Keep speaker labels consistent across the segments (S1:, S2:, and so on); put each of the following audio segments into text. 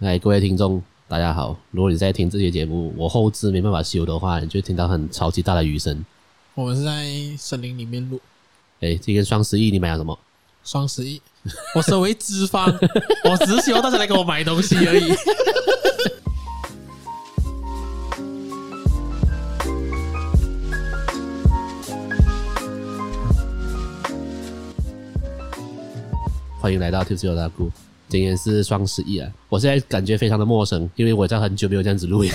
S1: 来，各位听众，大家好。如果你在听这些节目，我后置没办法修的话，你就听到很超级大的雨声。
S2: 我们是在森林里面录。
S1: 哎，今天双十一你买了什么？
S2: 双十一，我身为资方，我只是希望大家来给我买东西而已。
S1: 欢迎来到 Tipsy Otaku。今天是双十一啊！我现在感觉非常的陌生，因为我在很久没有这样子录音，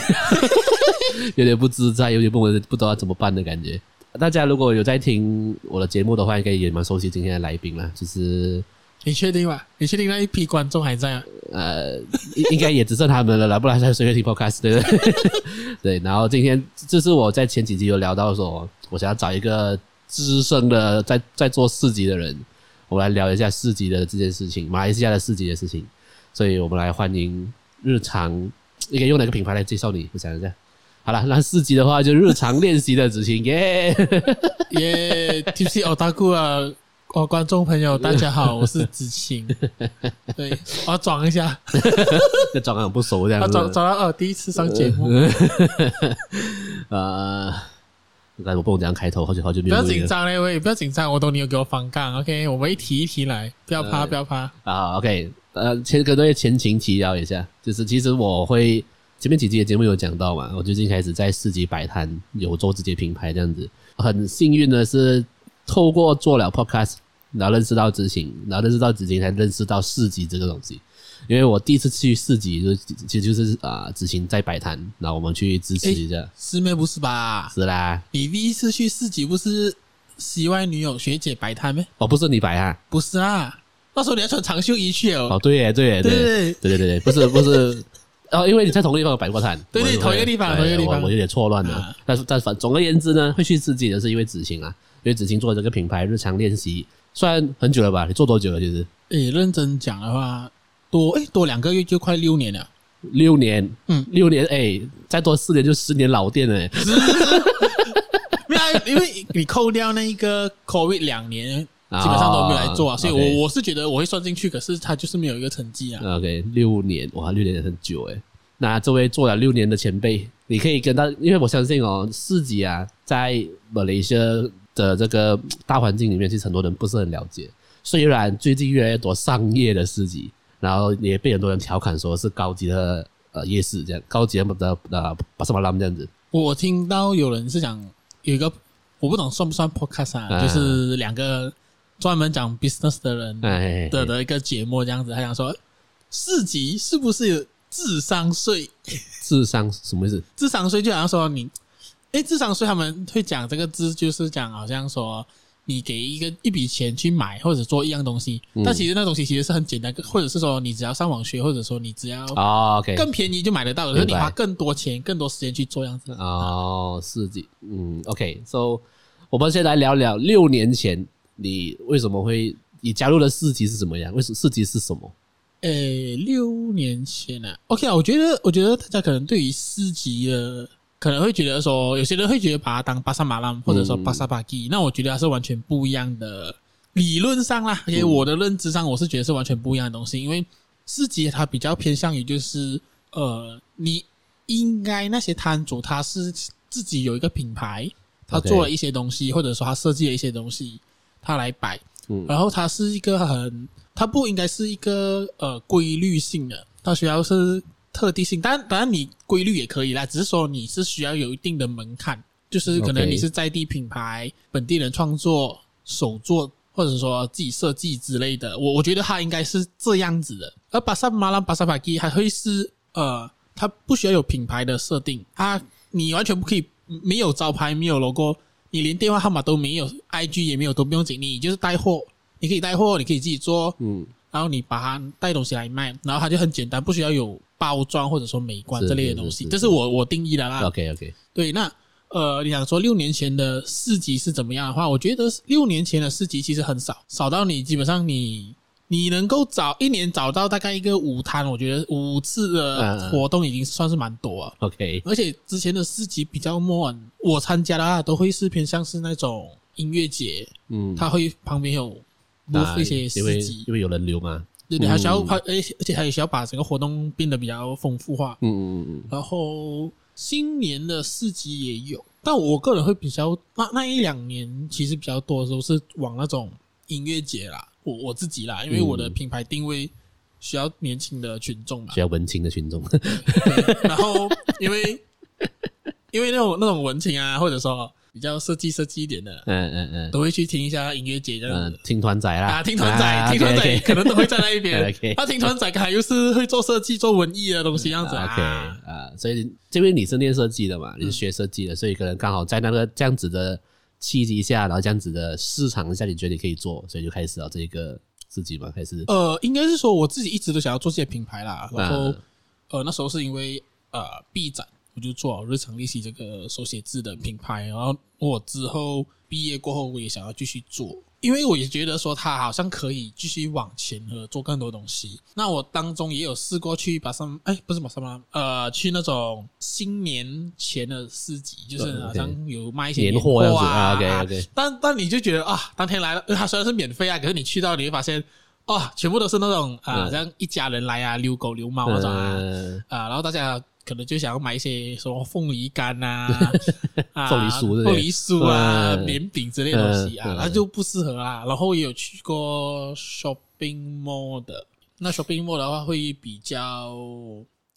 S1: 有点不自在，有点不不不知道怎么办的感觉。大家如果有在听我的节目的话，应该也蛮熟悉今天的来宾了。就是
S2: 你确定吗？你确定那一批观众还在啊？
S1: 呃，应该也只剩他们了啦，不然还谁会听 Podcast 对不对？对。然后今天就是我在前几集有聊到说，我想要找一个资深的在在做四级的人。我们来聊一下市集的这件事情，马来西亚的市集的事情。所以我们来欢迎日常，你可以用哪个品牌来介绍你？我想一下。好了，那四级的话就日常练习的子晴耶
S2: 耶，Tipsy Otaku 啊，哦，观众朋友大家好，我是子晴。对，我要装一下，
S1: 这装很不熟这样子。
S2: 装装到哦，第一次上节目。
S1: 呃。该我不用这样开头，好久好久没有。
S2: 不要紧张嘞，喂，不要紧张，我懂你有给我反杠，OK，我们一题一题来，不要怕，呃、不要怕。
S1: 啊，OK，呃，先跟各位前情提要一下，就是其实我会前面几集的节目有讲到嘛，我最近开始在市集摆摊，有做自己的品牌这样子。很幸运的是，透过做了 Podcast，然后认识到执行，然后认识到执行，才认识到市集这个东西。因为我第一次去市集，就其实就是啊，子晴在摆摊，然后我们去支持一下。
S2: 师妹不是吧？
S1: 是啦。
S2: 你第一次去市集不是西外女友学姐摆摊咩？
S1: 哦，不是你摆啊？
S2: 不是啊，那时候你要穿长袖衣去哦。
S1: 哦，对耶，对耶，对对对对对，不是不是。哦，因为你在同一个地方有摆过摊。
S2: 对对，同一个地方，同一个地方，
S1: 我有点错乱了。但是但反总而言之呢，会去市集的是因为子晴啊，因为子晴做这个品牌日常练习，算很久了吧？你做多久了？其实？
S2: 诶，认真讲的话。多哎，多两个月就快六年了。
S1: 六年，嗯，六年哎，再多四年就十年老店了。是
S2: 没有，因为你扣掉那一个 COVID 两年，基本上都没有来做啊，所以我我是觉得我会算进去，可是他就是没有一个成绩啊。OK，
S1: 六年哇，六年也很久哎。那这位做了六年的前辈，你可以跟他，因为我相信哦，市集啊，在马来西亚的这个大环境里面，其实很多人不是很了解。虽然最近越来越多商业的市集。然后也被很多人调侃说是高级的呃夜市，这样高级的的呃巴沙马兰这样子。
S2: 我听到有人是讲有一个我不懂算不算 podcast 啊，就是两个专门讲 business 的人的的一个节目这样子。他想说四级是不是有智商税？
S1: 智商什么意思？
S2: 智商税就好像说你哎，智商税他们会讲这个字，就是讲好像说。你给一个一笔钱去买或者做一样东西，嗯、但其实那东西其实是很简单，或者是说你只要上网学，或者说你只要哦，OK，更便宜就买得到，可是你花更多钱、更多时间去做样子
S1: 哦，市集，嗯，OK，So，我们先来聊聊六年前你为什么会你加入的市集是怎么样？为什么市集是什么？
S2: 诶，六年前啊，OK 啊，我觉得我觉得大家可能对于市集的。可能会觉得说，有些人会觉得把它当巴萨马拉，或者说巴萨巴基，那我觉得它是完全不一样的。理论上啦，因为我的认知上，我是觉得是完全不一样的东西。因为市集它比较偏向于就是，呃，你应该那些摊主他是自己有一个品牌，他做了一些东西，或者说他设计了一些东西，他来摆，然后它是一个很，它不应该是一个呃规律性的，它需要是。特定性，当然当然你规律也可以啦，只是说你是需要有一定的门槛，就是可能你是在地品牌、本地人创作、手作，或者说自己设计之类的。我我觉得它应该是这样子的。而巴萨马拉、巴萨巴基还会是呃，它不需要有品牌的设定，它你完全不可以没有招牌、没有 logo，你连电话号码都没有，IG 也没有，都不用紧，你就是带货，你可以带货，你可以自己做，嗯，然后你把它带东西来卖，然后它就很简单，不需要有。包装或者说美观这类的东西，这是我我定义的啦。
S1: OK OK，
S2: 对，那呃，你想说六年前的市集是怎么样的话，我觉得六年前的市集其实很少，少到你基本上你你能够找一年找到大概一个五摊，我觉得五次的活动已经算是蛮多了。
S1: OK，
S2: 而且之前的市集比较慢，我参加的话都会是偏向是那种音乐节，嗯，它会旁边有播一些
S1: 因为因为有人流嘛。
S2: 对对，还需要还而且而且还需要把整个活动变得比较丰富化。
S1: 嗯嗯嗯，
S2: 然后新年的市集也有，但我个人会比较那那一两年其实比较多的时候是往那种音乐节啦，我我自己啦，因为我的品牌定位需要年轻的群众嘛，
S1: 需要文青的群众。
S2: 然后因为因为那种那种文青啊，或者说。比较设计设计一点的，
S1: 嗯嗯嗯，
S2: 都会去听一下音乐节这样子，
S1: 听团仔啦，
S2: 啊，听团仔，听团仔可能都会在那一边。他听团仔，还又是会做设计、做文艺的东西这样子
S1: ，OK 啊，所以这边你是念设计的嘛，你是学设计的，所以可能刚好在那个 这样子的契机下，然后这样子的市场下，你觉得你可以做，所以就开始了这个设计嘛，开始。
S2: 呃，应该是说我自己一直都想要做这些品牌啦，然后呃那时候是因为呃 B 展。我就做好日常利息这个手写字的品牌，然后我之后毕业过后，我也想要继续做，因为我也觉得说它好像可以继续往前和做更多东西。那我当中也有试过去把什么，哎，不是把什么，呃，去那种新年前的市集，就是好像有卖一些
S1: 年货啊，OK OK。
S2: 但但你就觉得啊，当天来了，它虽然是免费啊，可是你去到你会发现，哦，全部都是那种啊，像一家人来啊，遛狗遛猫那种啊，啊，然后大家。可能就想要买一些什么凤梨干啊，
S1: 凤梨酥、
S2: 凤梨酥啊、棉饼之类的东西啊，那就不适合啦。然后也有去过 shopping mall 的，那 shopping mall 的话会比较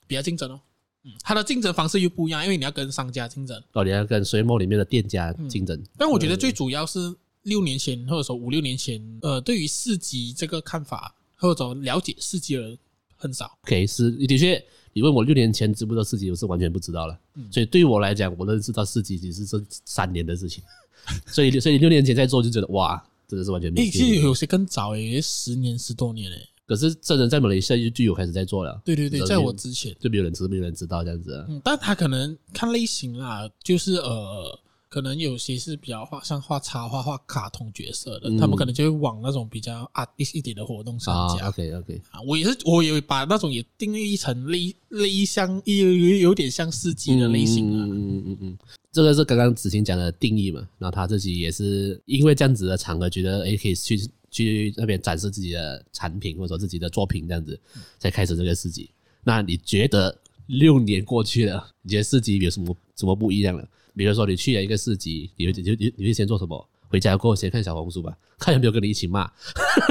S2: 比较竞争哦。嗯，它的竞争方式又不一样，因为你要跟商家竞争
S1: 哦，你要跟 shopping mall 里面的店家竞争。
S2: 但我觉得最主要是六年前或者说五六年前，呃，对于市集这个看法或者了解市集的人很少。
S1: OK，是的确。你问我六年前知不知道四集，我是完全不知道了。所以对于我来讲，我认识到四集只是这三年的事情。所以，所以六年前在做就觉得哇，真的是完全没。
S2: 诶，其实有些更早诶，十年十多年诶。
S1: 可是真人在马来西亚就有开始在做了。
S2: 对对对，在我之前
S1: 就没有人知，没有人知道这样子啊。
S2: 嗯，但他可能看类型啦，就是呃。可能有些是比较画像画插画、画卡通角色的，他们可能就会往那种比较 artist 一点的活动上加。
S1: OK OK
S2: 啊，我也是，我也把那种也定义成类类像有有有点像四级的类型啊。
S1: 嗯嗯嗯嗯，这个是刚刚子晴讲的定义嘛，然后他自己也是因为这样子的场合，觉得诶可以去去那边展示自己的产品或者说自己的作品这样子，才开始这个市集。那你觉得六年过去了，你觉得市集有什么什么不一样了？比如说你去了一个市集，你会你你你会先做什么？回家过后先看小红书吧，看有没有跟你一起骂，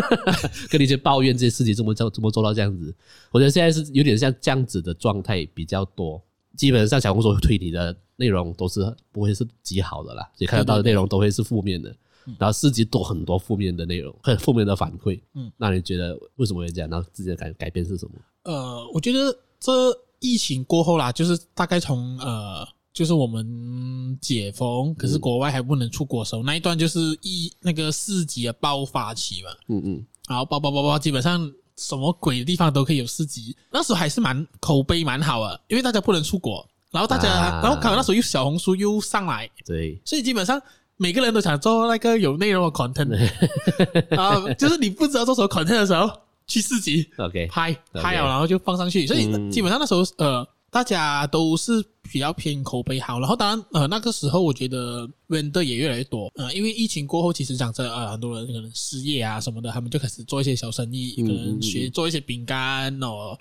S1: 跟你一起抱怨这些事情怎么做怎么做到这样子。我觉得现在是有点像这样子的状态比较多，基本上小红书推你的内容都是不会是极好的啦，所以看得到的内容都会是负面的。然后市集多很多负面的内容，很 负面的反馈。嗯，那你觉得为什么会这样？然后自己的改改变是什么？
S2: 呃，我觉得这疫情过后啦，就是大概从呃。就是我们解封，可是国外还不能出国的时候，嗯、那一段就是一那个四级的爆发期嘛。嗯嗯，然后爆爆爆爆，基本上什么鬼的地方都可以有四级。那时候还是蛮口碑蛮好的，因为大家不能出国，然后大家，啊、然后可能那时候又小红书又上来，
S1: 对，
S2: 所以基本上每个人都想做那个有内容的 content。啊就是你不知道做什么 content 的时候，去四集
S1: ，OK，
S2: 拍拍了，然后就放上去。所以基本上那时候呃。大家都是比较偏口碑好，然后当然呃那个时候我觉得 vendor 也越来越多，呃因为疫情过后其实讲真呃很多人可能失业啊什么的，他们就开始做一些小生意，可能学做一些饼干哦，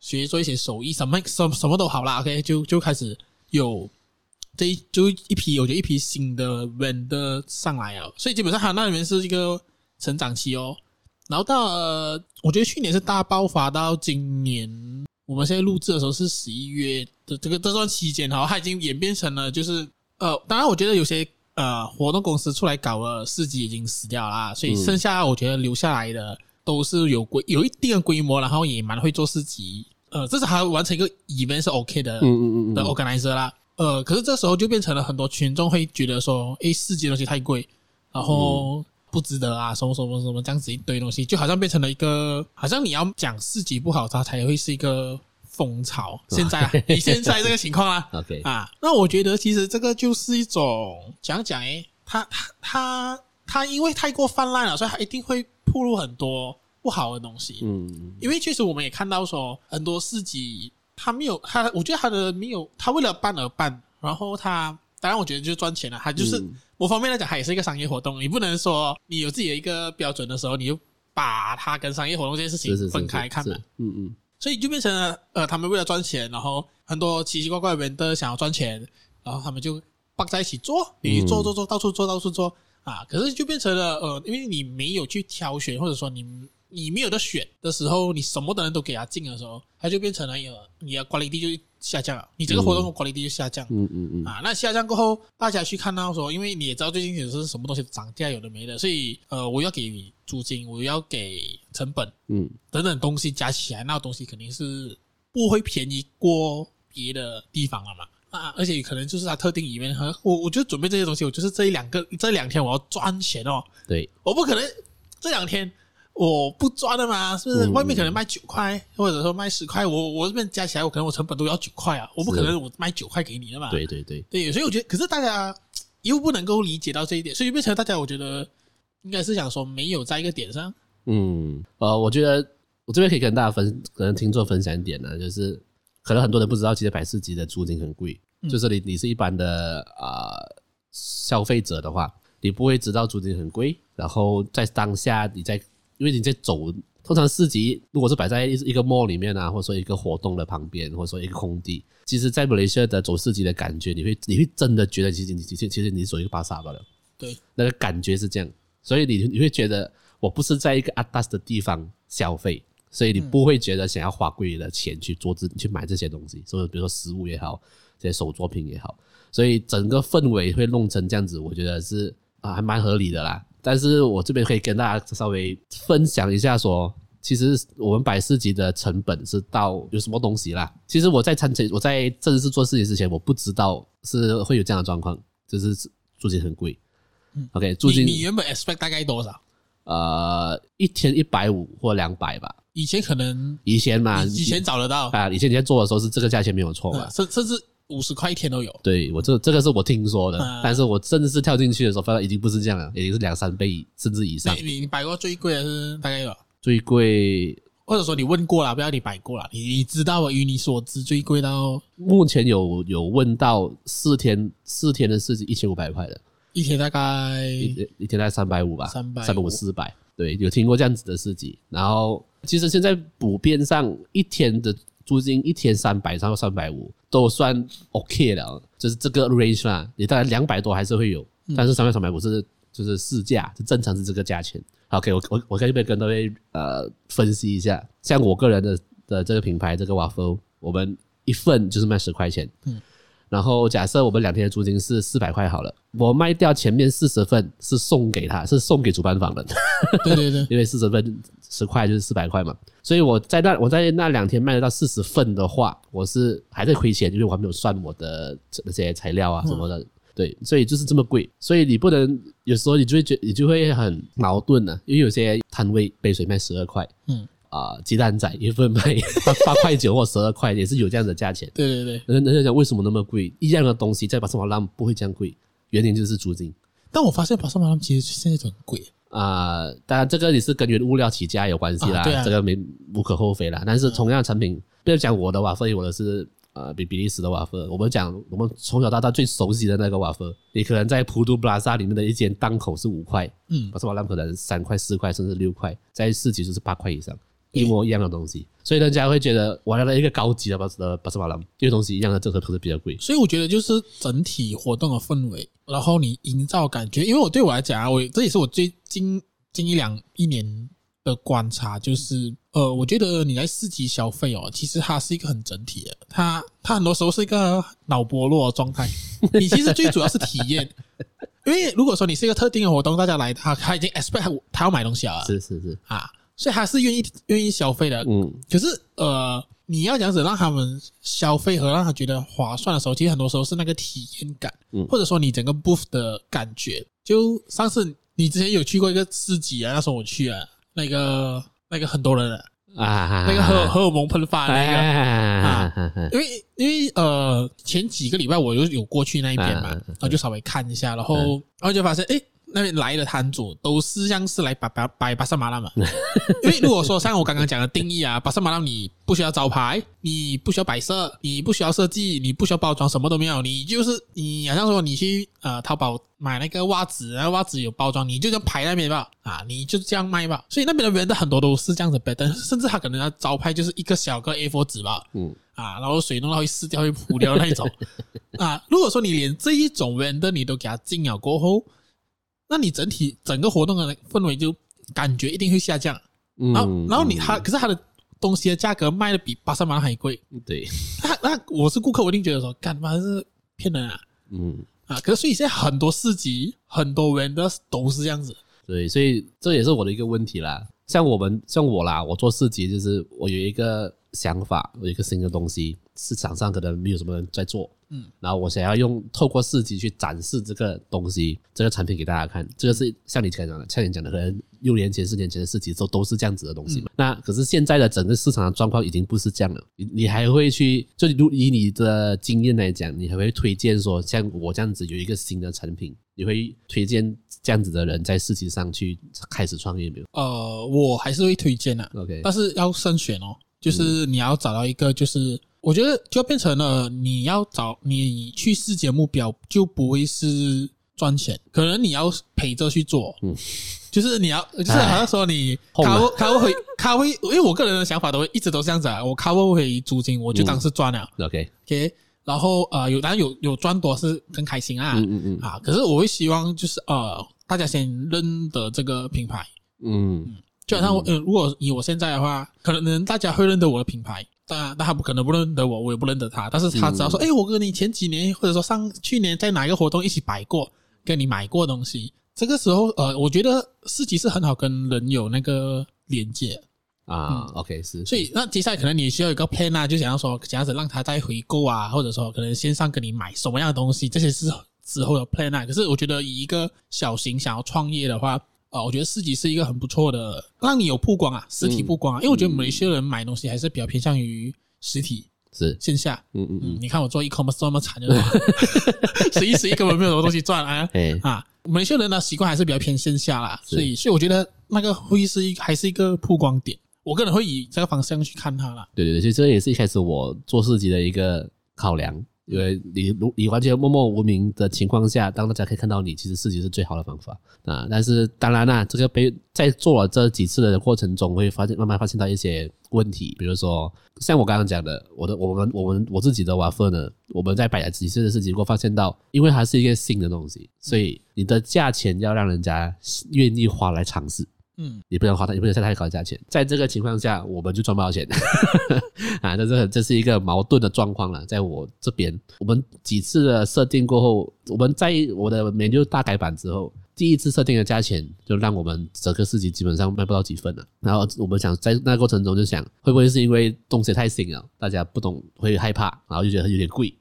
S2: 学做一些手艺什么什什么都好啦，OK 就就开始有这一就一批我觉得一批新的 vendor 上来了，所以基本上它那里面是一个成长期哦，然后到呃我觉得去年是大爆发到今年。我们现在录制的时候是十一月的这个这段期间哈，它已经演变成了就是呃，当然我觉得有些呃活动公司出来搞了四集已经死掉啦，所以剩下我觉得留下来的都是有规有一定的规模，然后也蛮会做四集，呃，至少还完成一个 event 是 OK 的，嗯嗯嗯的 organizer 啦，呃，可是这时候就变成了很多群众会觉得说，诶，市集的东西太贵，然后。不值得啊，什么什么什么这样子一堆东西，就好像变成了一个，好像你要讲市集不好，它才会是一个风潮。现在啊，你现在这个情况啊，OK 啊，那我觉得其实这个就是一种讲讲诶，它它它它因为太过泛滥了，所以它一定会暴露很多不好的东西。嗯，因为确实我们也看到说，很多市集他没有他，我觉得他的没有，他为了办而办，然后他。当然，我觉得就是赚钱了。他就是某方面来讲，它也是一个商业活动。你不能说你有自己的一个标准的时候，你就把它跟商业活动这件事情分开看嘛。
S1: 嗯嗯。
S2: 所以就变成了，呃，他们为了赚钱，然后很多奇奇怪怪的人都想要赚钱，然后他们就绑在一起做，你做做做，到处做到处做啊。可是就变成了，呃，因为你没有去挑选，或者说你你没有得选的时候，你什么的人都给他进的时候，他就变成了，有你的 quality 就下降了，你这个活动的 quality 就下降。嗯嗯嗯。啊，那下降过后，大家去看到说，因为你也知道最近也是什么东西涨价，有的没的，所以呃，我要给你。租金，我要给成本，嗯，等等东西加起来，那东西肯定是不会便宜过别的地方了嘛。啊，而且可能就是它特定里面，和我，我就准备这些东西，我就是这一两个这两天我要赚钱哦。
S1: 对，
S2: 我不可能这两天我不抓的嘛，是不是？外面可能卖九块，或者说卖十块，我我这边加起来，我可能我成本都要九块啊，我不可能我卖九块给你的嘛。
S1: 对对对
S2: 对，所以我觉得，可是大家又不能够理解到这一点，所以变成大家我觉得。应该是想说没有在一个点上。
S1: 嗯，呃，我觉得我这边可以跟大家分，可能听众分享一点呢，就是可能很多人不知道，其实百事吉的租金很贵。嗯、就是你你是一般的啊、呃、消费者的话，你不会知道租金很贵。然后在当下你在，因为你在走，通常市集如果是摆在一一个 mall 里面啊，或者说一个活动的旁边，或者说一个空地，其实，在马来西亚的走市集的感觉，你会你会真的觉得，其实你其实其实你是走一个巴萨罢了。
S2: 对，
S1: 那个感觉是这样。所以你你会觉得我不是在一个阿达斯的地方消费，所以你不会觉得想要花贵的钱去做这去买这些东西，所以比如说食物也好，这些手作品也好，所以整个氛围会弄成这样子，我觉得是啊还蛮合理的啦。但是我这边可以跟大家稍微分享一下说，其实我们百事级的成本是到有什么东西啦。其实我在参加我在正式做事情之前，我不知道是会有这样的状况，就是租金很贵。OK，租金
S2: 你，你原本 expect 大概多少？
S1: 呃，一天一百五或两百吧。
S2: 以前可能
S1: 以前嘛，
S2: 以前找得到
S1: 啊。以前你在做的时候是这个价钱没有错嘛，
S2: 甚甚至五十块一天都有。
S1: 对我这这个是我听说的，嗯、但是我真的是跳进去的时候，发现已经不是这样了，已经是两三倍甚至以上。
S2: 你你摆过最贵的是大概有？
S1: 最贵，
S2: 或者说你问过了，不要你摆过了，你你知道，与你所知最贵到
S1: 目前有有问到四天四天的市集一千五百块的。
S2: 一天大概
S1: 一一天大概三百五吧，
S2: 三百
S1: 三百五四百，对，有听过这样子的事情。然后其实现在普遍上一天的租金一天三百到三百五都算 OK 了，就是这个 range 嘛，你大概两百多还是会有，但是三百三百五是就是市价，就正常是这个价钱。OK，我我我可以不跟各位呃分析一下，像我个人的的这个品牌这个 waffle，我们一份就是卖十块钱，嗯。然后假设我们两天的租金是四百块好了，我卖掉前面四十份是送给他，是送给主办方的。
S2: 对对对，
S1: 因为四十份十块就是四百块嘛，所以我在那我在那两天卖得到四十份的话，我是还在亏钱，因为我还没有算我的那些材料啊什么的。对，所以就是这么贵，所以你不能有时候你就会觉你就会很矛盾呢，因为有些摊位杯水卖十二块，嗯。啊，鸡蛋仔一份卖 八八块九或十二块，也是有这样的价钱。
S2: 对对对，
S1: 人人家讲为什么那么贵？一样的东西在巴沙马兰不会这样贵，原因就是租金。
S2: 但我发现巴沙马兰其实现在很贵
S1: 啊。当然，这个也是跟原物料起价有关系啦，啊啊、这个没无可厚非啦。但是同样的产品，不要讲我的瓦弗，我的是呃比比利时的瓦弗。我们讲我们从小到大最熟悉的那个瓦弗，你可能在普渡布拉萨里面的一间档口是五块，嗯，巴沙马兰可能三块、四块甚至六块，在市集就是八块以上。一模一样的东西，所以人家会觉得我来了一个高级的巴斯巴斯马兰，这个东西一样的，这个可是比较贵。
S2: 所以我觉得就是整体活动的氛围，然后你营造感觉。因为我对我来讲啊，我这也是我最近近一两一年的观察，就是呃，我觉得你来市集消费哦，其实它是一个很整体的，它它很多时候是一个脑薄弱的状态。你其实最主要是体验，因为如果说你是一个特定的活动，大家来他他已经 expect 他要买东西了，
S1: 是是是啊。
S2: 所以他是愿意愿意消费的，嗯，可是呃，你要这样子让他们消费和让他觉得划算的时候，其实很多时候是那个体验感，嗯，或者说你整个 booth 的感觉。就上次你之前有去过一个市集啊，那时候我去啊，那个那个很多人啊，那个荷荷尔蒙喷发那个啊，因为因为呃前几个礼拜我就有过去那一边嘛，然后就稍微看一下，然后然后就发现诶。那边来的摊主都是像是来摆摆摆巴沙马拉嘛，因为如果说像我刚刚讲的定义啊，巴沙马拉你不需要招牌，你不需要摆设，你不需要设计，你不需要包装，什么都没有，你就是你好像说你去呃淘宝买那个袜子，然后袜子有包装，你就这样排那边吧，啊，你就这样卖吧，所以那边的人的很多都是这样子摆，但是甚至他可能要招牌就是一个小个 A4 纸吧，嗯，啊，然后水弄到会湿掉会糊掉那一种，啊，如果说你连这一种人的你都给他禁了过后。那你整体整个活动的氛围就感觉一定会下降，然后然后你他可是他的东西的价格卖的比巴塞马拉还贵，
S1: 对，
S2: 那那我是顾客，我一定觉得说，干嘛是骗人啊，嗯。啊，可是所以现在很多市集很多人的都是这样子，
S1: 对，所以这也是我的一个问题啦。像我们像我啦，我做市集就是我有一个想法，我有一个新的东西，市场上可能没有什么人在做。嗯，然后我想要用透过市集去展示这个东西，这个产品给大家看。这个是像你刚才讲的，像你讲的，可能六年前、四年前的市集都都是这样子的东西嘛。嗯、那可是现在的整个市场的状况已经不是这样了。你你还会去，就如以你的经验来讲，你还会推荐说，像我这样子有一个新的产品，你会推荐这样子的人在市集上去开始创业没有？
S2: 呃，我还是会推荐的。OK，但是要慎选哦，就是你要找到一个就是。我觉得就变成了，你要找你去世界目标就不会是赚钱，可能你要陪着去做，嗯，就是你要，就是好像说你 cover cover 回 cover，因为我个人的想法都会一直都是这样子啊，我 cover 回租金，我就当是赚了，OK。OK，然后呃有当然有有赚多是更开心啊，嗯嗯嗯。啊，可是我会希望就是呃大家先认得这个品牌，嗯，就好像我嗯如果以我现在的话，可能大家会认得我的品牌。当然，那他不可能不认得我，我也不认得他。但是他只要说，哎、嗯欸，我跟你前几年或者说上去年在哪一个活动一起摆过，跟你买过东西，这个时候，呃，我觉得市集是很好跟人有那个连接啊。嗯、OK，是。所以那接下来可能你需要一个 plan 啊，就想要说这样子让他再回购啊，或者说可能线上跟你买什么样的东西，这些是之后的 plan 啊。可是我觉得以一个小型想要创业的话。啊，我觉得市集是一个很不错的，让你有曝光啊，实体曝光啊，因为我觉得某一些人买东西还是比较偏向于实体，是线下。嗯嗯嗯，你看我做 e-commerce 这么惨，就是十一十一根本没有什么东西赚啊。啊，某一些人的习惯还是比较偏线下啦，所以所以我觉得那个会是一还是一个曝光点，我个人会以这个方向去看它啦。对对对，所以这也是一开始我做市集的一个考量。因为你如你完全默默无名的情况下，当大家可以看到你，其实自己是最好的方法啊。但是当然啦，这个被在做了这几次的过程中，会发现慢慢发现到一些问题，比如说像我刚刚讲的，我的我们我们我自己的瓦弗呢，我们在摆了几次的市集，我发现到，因为它是一个新的东西，所以你的价钱要让人家愿意花来尝试。嗯，也不能花太，也不能下太高的价钱。在这个情况下，我们就赚不到钱 啊！这是这是一个矛盾的状况了。在我这边，我们几次的设定过后，我们在我的 menu 大改版之后，第一次设定的价钱就让我们整个市集基本上卖不到几份了。然后我们想在那个过程中就想，会不会是因为东西太新了，大家不懂会害怕，然后就觉得有点贵，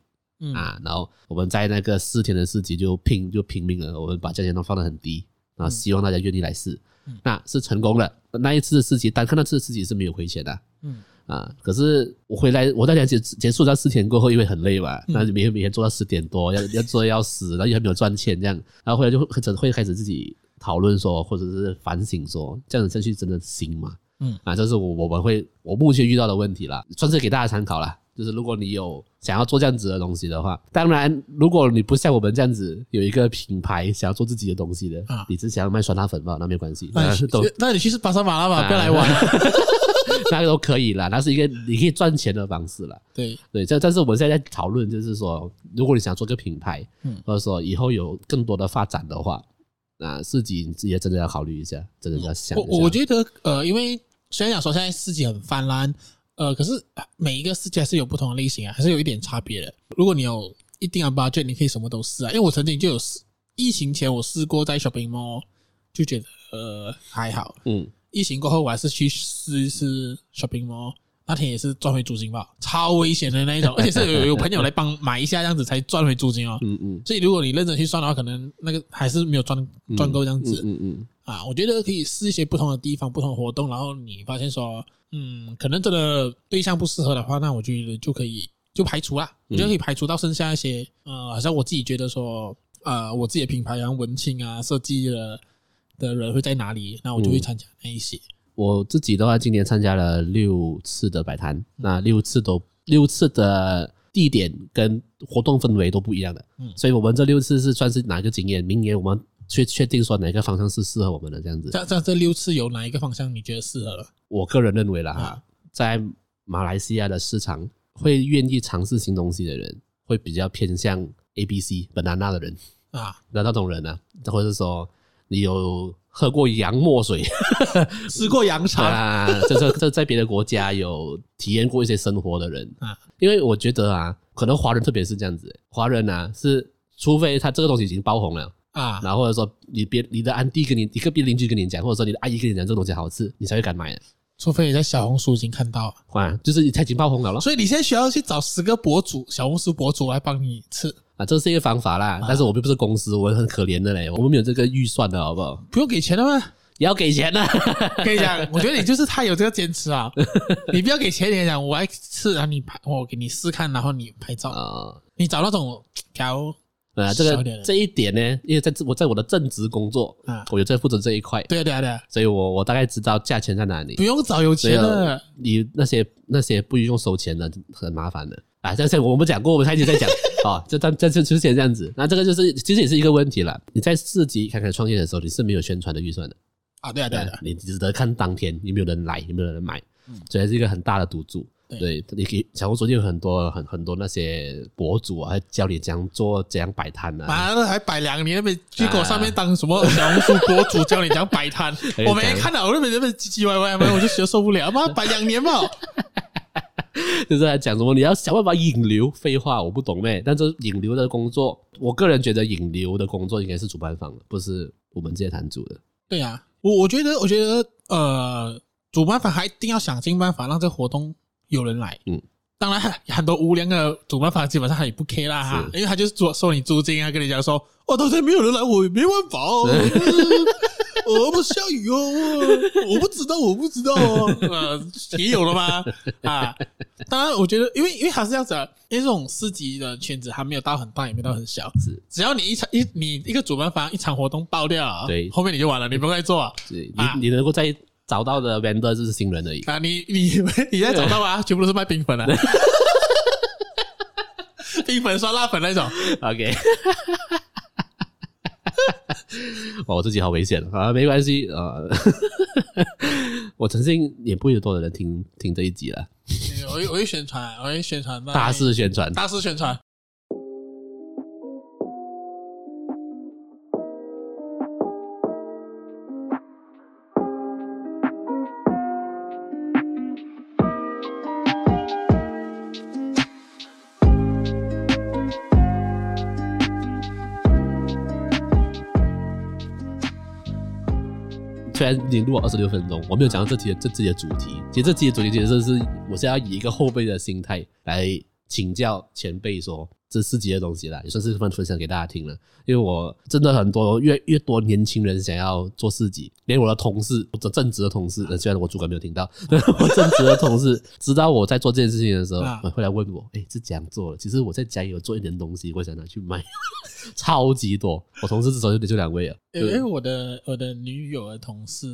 S2: 嗯啊。然后我们在那个四天的市集就拼就拼命了，我们把价钱都放得很低，然后希望大家愿意来试。那是成功了。那一次的事情，单看那次的事情是没有亏钱的。嗯啊，可是我回来，我在结结束这四天过后，因为很累嘛，那每天每天做到十点多，要 要做要死，然后又还没有赚钱，这样，然后后来就会会开始自己讨论说，或者是反省说，这样子下去真的行吗？嗯啊，这是我我们会我目前遇到的问题了，算是给大家参考啦。就是如果你有想要做这样子的东西的话，当然，如果你不像我们这样子有一个品牌想要做自己的东西的，啊，你只想要卖酸辣粉吧，那没关系，那 都那你去巴沙马拉吧，不要来玩，
S1: 那个都可以啦，那是一个你可以赚钱的方式啦。对对，这但是我们现在在讨论，就是说，如果你想做个品牌，嗯，或者说以后有更多的发展的话，那自己你自己也真的要考虑一下，真的要想一下。
S2: 我我觉得呃，因为虽然讲说现在市集很泛滥。呃，可是每一个世界还是有不同的类型啊，还是有一点差别的。如果你有一定的 budget，你可以什么都试啊。因为我曾经就有试，疫情前我试过在 shopping mall，就觉得呃还好。嗯，疫情过后我还是去试一试 shopping mall，那天也是赚回租金吧，超危险的那一种，而且是有有朋友来帮买一下这样子才赚回租金哦。嗯嗯。所以如果你认真去算的话，可能那个还是没有赚赚够这样子。嗯嗯。啊，我觉得可以试一些不同的地方、不同的活动，然后你发现说。嗯，可能真的对象不适合的话，那我觉得就可以就排除啦。我觉得可以排除到剩下一些，呃，好像我自己觉得说，呃我自己的品牌，然后文青啊设计的的人会在哪里，那我就会参加那一些。
S1: 我自己的话，今年参加了六次的摆摊，那六次都六次的地点跟活动氛围都不一样的，嗯，所以我们这六次是算是哪个经验？明年我们确确定说哪个方向是适合我们的这样子。
S2: 这这这六次有哪一个方向你觉得适合了？
S1: 我个人认为啦哈，在马来西亚的市场，会愿意尝试新东西的人，会比较偏向 A B C banana 的人啊，那那种人呢，或者是说你有。喝过洋墨水，
S2: 吃过洋茶。
S1: 啊，这这这在别的国家有体验过一些生活的人。啊，因为我觉得啊，可能华人特别是这样子，华人啊是，除非他这个东西已经爆红了啊，然后或者说你别你的安弟跟你一个别邻居跟你讲，或者说你的阿姨跟你讲这个东西好吃，你才会敢买。的。
S2: 除非你在小红书已经看到，
S1: 啊，就是你已经爆红了咯。
S2: 所以你现在需要去找十个博主，小红书博主来帮你吃。
S1: 啊，这是一个方法啦，但是我们不是公司，我很可怜的嘞，我们没有这个预算的好不好？
S2: 不用给钱的吗？
S1: 也要给钱的。
S2: 跟你讲，我觉得你就是太有这个坚持啊！你不要给钱，你讲我来吃，然后你拍，我给你试看，然后你拍照啊，你找那种调。
S1: 啊，这个这一点呢，因为在我在我的正职工作啊，我就在负责这一块。
S2: 对啊，对啊，对啊，
S1: 所以我我大概知道价钱在哪里。
S2: 不用找有钱的，
S1: 你那些那些不用收钱的很麻烦的。啊，这这我们讲过，我们一直在讲啊，就 当这这出现这样子，那这个就是其实也是一个问题了。你在市级开始创业的时候，你是没有宣传的预算的
S2: 啊。对啊，对啊，
S1: 你只得看当天有没有人来，有没有人买，所以是一个很大的赌注。对，你可以小红书就有很多很很多那些博主啊，教你怎样做怎样摆摊啊。
S2: 妈的，还摆两年，那边结果上面当什么小红书博主教你怎样摆摊，我没看到，我那边那边唧唧歪歪，我就学受不了。妈摆两年嘛，
S1: 就是在讲什么你要想办法引流，废话我不懂咩。但是引流的工作，我个人觉得引流的工作应该是主办方的，不是我们这些摊主的。
S2: 对啊，我我觉得我觉得呃，主办方还一定要想尽办法让这个活动。有人来，嗯，当然 很多无良的主办方基本上他也不 care 啦哈，因为他就是租收你租金啊，跟你讲说，哦，到现在没有人来，我也没办法哦，我，不下雨哦，我不知道，我不知道哦，呃，也有了吗？啊，当然，我觉得，因为因为他是这样子，因为这种市集的圈子还没有到很大，也没有到很小，是，只要你一场一你一个主办方一场活动爆掉，对，后面你就完了，你不用再做，
S1: 对，你你能够在。找到的 vendor 就是新人而已
S2: 啊！你你 你在找到啊？全部都是卖冰粉的，冰粉酸辣粉那种。
S1: OK，我自己好危险啊！没关系啊，我曾经也不会有多的人听听这一集了。
S2: 我会我会宣传，我会宣传，
S1: 大肆宣传，
S2: 大肆宣传。
S1: 虽然已经录了二十六分钟，我没有讲到这期的这期的主题。其实这期的主题其实是，我是要以一个后辈的心态来请教前辈说。这四集的东西啦，也算是分分享给大家听了。因为我真的很多越越多年轻人想要做四级，连我的同事，我的正职的同事，虽然我主管没有听到，我正职的同事知道我在做这件事情的时候，会来问我：“哎，是怎样做了？其实我在家里有做一点东西，我想拿去卖，超级多。”我同事至少就就两位啊。
S2: 因为我的我的女友的同事。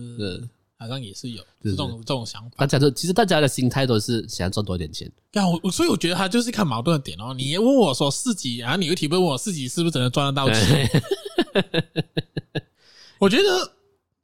S2: 好像也是有这种这种想法。大
S1: 家都其实大家的心态都是想要赚多一点钱。
S2: 对啊，我所以我觉得他就是看矛盾的点哦。你问我说四级，然后你又提问问我四级是不是真的赚得到钱？我觉得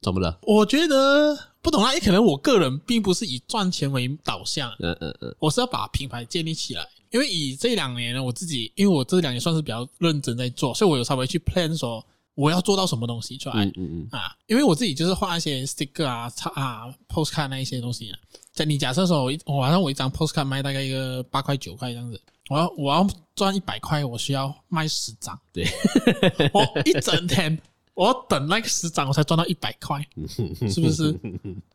S1: 怎么了？
S2: 我觉得不懂啊。也可能我个人并不是以赚钱为导向。嗯嗯嗯，我是要把品牌建立起来。因为以这两年呢，我自己因为我这两年算是比较认真在做，所以我有稍微去 plan 说。我要做到什么东西出来？嗯嗯嗯啊，因为我自己就是画一些 sticker 啊、插啊、postcard 那一些东西啊。在你假设说我一，我晚上我一张 postcard 卖大概一个八块九块这样子，我要我要赚一百块，我需要卖十张。对，我一整天我等那个十张，我才赚到一百块，是不是？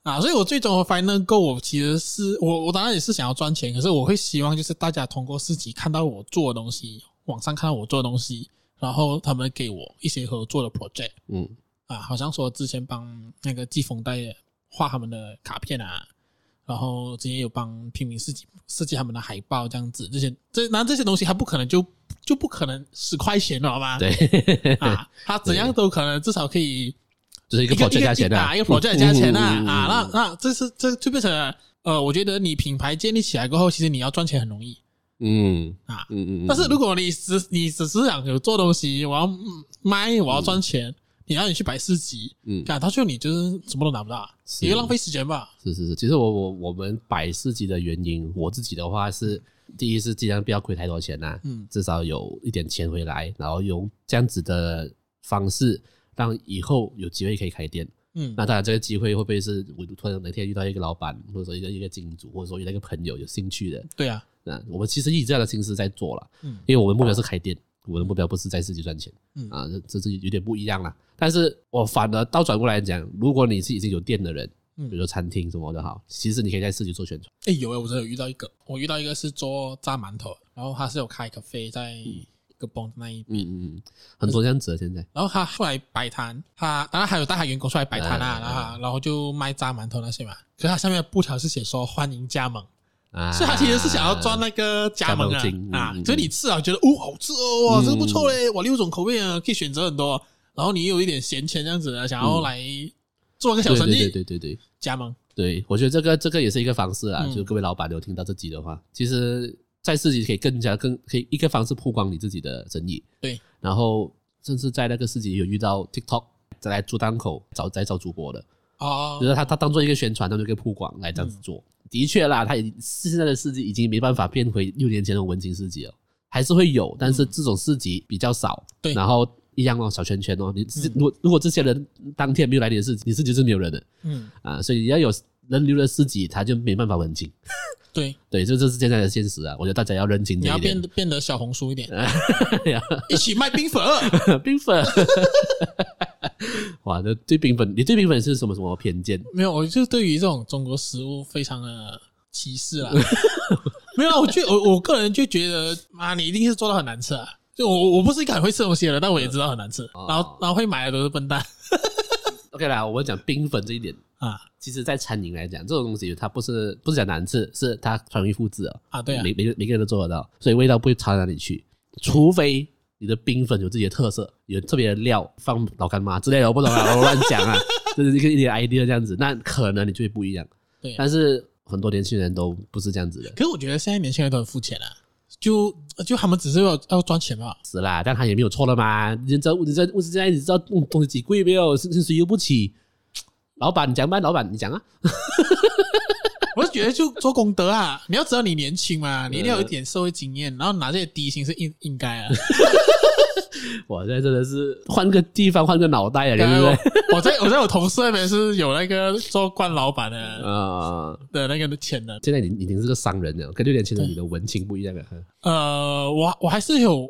S2: 啊，所以我最终的 final goal 我其实是我我当然也是想要赚钱，可是我会希望就是大家通过自己看到我做的东西，网上看到我做的东西。然后他们给我一些合作的 project，嗯，啊，好像说之前帮那个季风带画他们的卡片啊，然后之前有帮平民设计设计他们的海报这样子，这些这那这些东西他不可能就就不可能十块钱了，好吧？
S1: 对。
S2: 啊，他怎样都可能至少可以，
S1: 就是一个 project 价钱
S2: 啊，一个 project 加钱啊。啊，那那这是这就变成了呃，我觉得你品牌建立起来过后，其实你要赚钱很容易。
S1: 嗯
S2: 啊，
S1: 嗯嗯，
S2: 但是如果你只你只是想有做东西，我要卖，我要赚钱，你要你去摆市集，嗯，感到就你就是什么都拿不到，你就浪费时间吧。
S1: 是是是，其实我我我们摆市集的原因，我自己的话是，第一是尽量不要亏太多钱呐，嗯，至少有一点钱回来，然后用这样子的方式，让以后有机会可以开店，嗯，那当然这个机会会不会是我突然哪天遇到一个老板，或者说一个一个金主，或者说遇到一个朋友有兴趣的，
S2: 对啊。
S1: 那我们其实以这样的形式在做了，嗯，因为我们目标是开店，我的目标不是在自己赚钱，嗯啊，这这是有点不一样了。但是我反而倒转过来讲，如果你是已经有店的人，嗯，比如说餐厅什么的好，其实你可以在自己做宣传。
S2: 哎，有哎，我真的有遇到一个，我遇到一个是做炸馒头，然后他是有开一个飞在一个崩那一边，
S1: 嗯嗯嗯，很多这样子的现在。
S2: 然后他后来摆摊，他当然还有带他员工出来摆摊啊，然后然后就卖炸馒头那些嘛。可是他下面的布条是写说欢迎加盟。啊，所以他其实是想要赚那个加盟啊，啊，所以你吃啊，觉得哦好吃哦，哇，这个不错嘞，哇，六种口味啊，可以选择很多，然后你有一点闲钱这样子的，想要来做个小生意，
S1: 对对对对，
S2: 加盟，
S1: 对我觉得这个这个也是一个方式啊，就各位老板有听到这集的话，其实在自己可以更加更可以一个方式曝光你自己的生意，
S2: 对，
S1: 然后甚至在那个市集有遇到 TikTok 再来做档口找再找主播的，哦，就是他他当做一个宣传，当做一个曝光来这样子做。的确啦，他已现在的市集已经没办法变回六年前的文青市集了，还是会有，但是这种市集比较少。对，然后一样哦，小圈圈哦，你如果如果这些人当天没有来你的市集，你市集是没有人的。嗯啊，所以你要有人流的市集，他就没办法文青。
S2: 对
S1: 对，这这是现在的现实啊！我觉得大家要认清这一点。
S2: 你要变变得小红书一点，一起卖冰粉，
S1: 冰粉。哇，这对冰粉，你对冰粉是什么什么偏见？
S2: 没有，我就对于这种中国食物非常的歧视啦。没有，我就我我个人就觉得，妈，你一定是做到很难吃啊！就我我不是一个很会吃东西的人，但我也知道很难吃，然后然后会买的都是笨蛋。
S1: OK 啦，我们讲冰粉这一点啊，其实，在餐饮来讲，这种东西它不是不是讲难吃，是它很容易复制啊。
S2: 啊对啊，
S1: 每每个每个人都做得到，所以味道不会差到哪里去，除非。你的冰粉有自己的特色，有特别的料，放老干妈之类的，我不懂啊，我乱讲啊，就是一个一点 idea 这样子，那可能你就会不一样。对，但是很多年轻人都不是这样子的。
S2: 可是我觉得现在年轻人都很肤浅啊，就就他们只是要要赚钱嘛。
S1: 是啦，但他也没有错了嘛。你知道，你知道，我现在你知道东西几贵没有？是是谁又不起？老板，你讲吧，老板，你讲啊。
S2: 我是觉得就做功德啊！你要知道你年轻嘛，你一定要有一点社会经验，然后拿这些低薪是应应该啊。
S1: 我现在真的是换个地方换个脑袋啊，对不对？
S2: 我在我在我同事那边是有那个做惯老板的啊的那个钱的。
S1: 现在你已经是个商人了，跟六年前的你的文青不一样了。
S2: 呃，我我还是有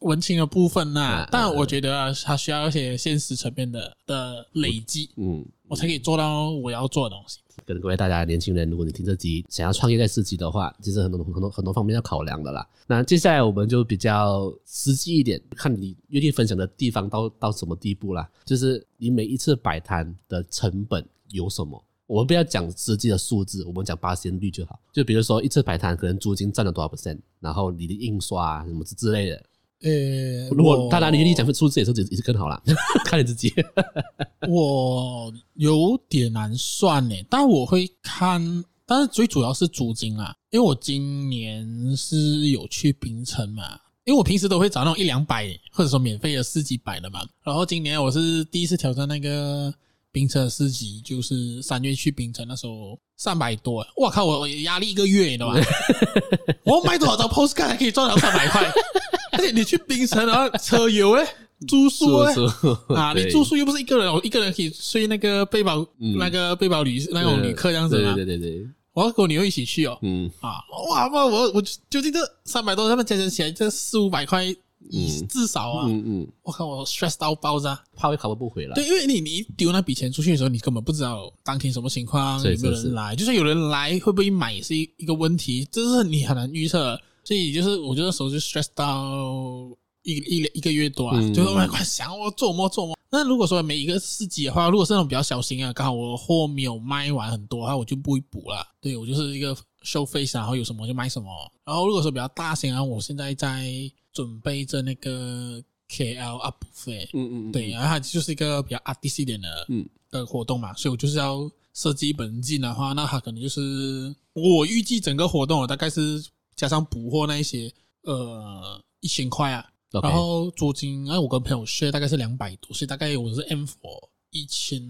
S2: 文青的部分呐，但我觉得啊他需要一些现实层面的的累积，嗯，我才可以做到我要做的东西。
S1: 跟各位大家年轻人，如果你听这集想要创业在市集的话，其实很多很多很多方面要考量的啦。那接下来我们就比较实际一点，看你愿意分享的地方到到什么地步啦。就是你每一次摆摊的成本有什么？我们不要讲实际的数字，我们讲八仙率就好。就比如说一次摆摊可能租金占了多少 percent，然后你的印刷啊什么之之类的。呃，如果当然你愿意讲份数字也是也是更好啦，看你自己。
S2: 我有点难算呢，但我会看，但是最主要是租金啊，因为我今年是有去槟城嘛，因为我平时都会找那种一两百或者说免费的四几百的嘛，然后今年我是第一次挑战那个槟城的市集，就是三月去冰城那时候三百多，我靠，我压力一个月，你知道吗？我买多少张 postcard 还可以赚到三百块？而且你去冰城，然后车油诶，住宿诶，啊，你住宿又不是一个人，我一个人可以睡那个背包，那个背包旅那种旅客这样子嘛。
S1: 对对对对，
S2: 我要跟我女友一起去哦。嗯啊，哇哇，我我究竟这三百多，他们加加起来这四五百块，至少啊。嗯嗯，我靠，我 stress 到爆炸，
S1: 怕会考不回来。
S2: 对，因为你你丢那笔钱出去的时候，你根本不知道当天什么情况，有没有人来，就算有人来，会不会买也是一一个问题，这是你很难预测。所以就是，我觉得那时候就 stress 到一一一个月多啊，嗯、就是我快想我做么做么。那如果说每一个四级的话，如果是那种比较小型啊，刚好我货没有卖完很多的话，我就不会补了。对，我就是一个 show face，然后有什么就卖什么。然后如果说比较大型啊，我现在在准备着那个 KL Art Buffet，嗯，嗯嗯，对，然后它就是一个比较 artist 一点的嗯的活动嘛，所以我就是要设计一本镜的话，那它可能就是我预计整个活动我大概是加上补货那一些，呃，一千块啊。Okay. 然后租金，哎，我跟朋友 share 大概是两百多，所以大概我是 M for 一千